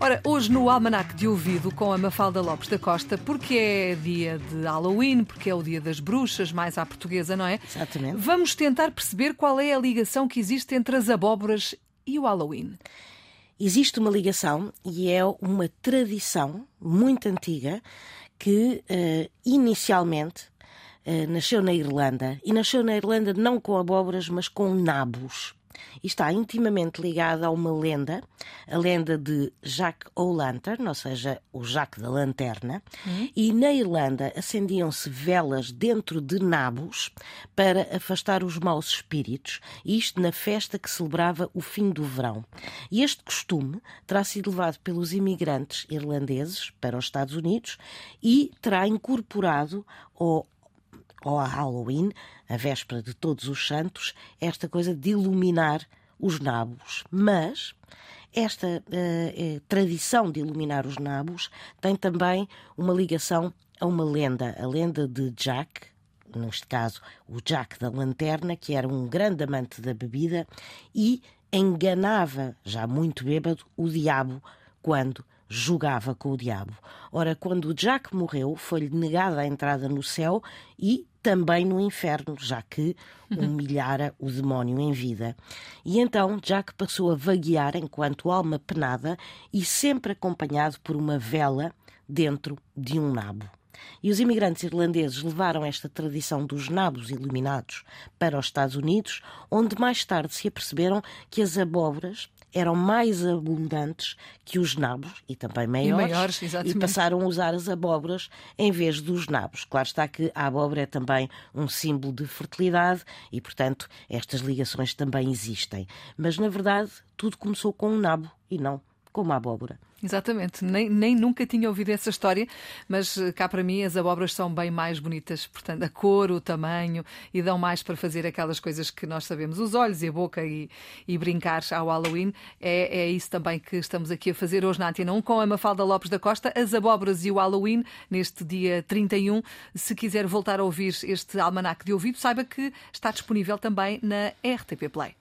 Ora, hoje no Almanac de Ouvido com a Mafalda Lopes da Costa, porque é dia de Halloween, porque é o dia das bruxas, mais à portuguesa, não é? Exatamente. Vamos tentar perceber qual é a ligação que existe entre as abóboras e o Halloween. Existe uma ligação e é uma tradição muito antiga que uh, inicialmente uh, nasceu na Irlanda. E nasceu na Irlanda não com abóboras, mas com nabos e está intimamente ligada a uma lenda, a lenda de Jacques O'Lantern, ou seja, o Jacques da Lanterna, uhum. e na Irlanda acendiam-se velas dentro de nabos para afastar os maus espíritos, isto na festa que celebrava o fim do verão. E este costume terá sido levado pelos imigrantes irlandeses para os Estados Unidos e terá incorporado ao ou a Halloween, a véspera de Todos os Santos, esta coisa de iluminar os nabos. Mas esta uh, tradição de iluminar os nabos tem também uma ligação a uma lenda, a lenda de Jack, neste caso o Jack da Lanterna, que era um grande amante da bebida e enganava, já muito bêbado, o diabo quando jogava com o diabo. Ora, quando Jack morreu, foi-lhe negada a entrada no céu e também no inferno, já que humilhara o demónio em vida. E então Jack passou a vaguear enquanto alma penada e sempre acompanhado por uma vela dentro de um nabo. E os imigrantes irlandeses levaram esta tradição dos nabos iluminados para os Estados Unidos, onde mais tarde se aperceberam que as abóboras eram mais abundantes que os nabos e também maiores, e, maiores, e passaram a usar as abóboras em vez dos nabos. Claro está que a abóbora é também um símbolo de fertilidade e, portanto, estas ligações também existem. Mas, na verdade, tudo começou com um nabo e não com uma abóbora. Exatamente, nem, nem nunca tinha ouvido essa história, mas eh, cá para mim as abóboras são bem mais bonitas, portanto, a cor, o tamanho e dão mais para fazer aquelas coisas que nós sabemos, os olhos e a boca e, e brincar ao Halloween. É, é isso também que estamos aqui a fazer hoje na Antena 1 com a Mafalda Lopes da Costa, as abóboras e o Halloween, neste dia 31. Se quiser voltar a ouvir este almanac de ouvido, saiba que está disponível também na RTP Play.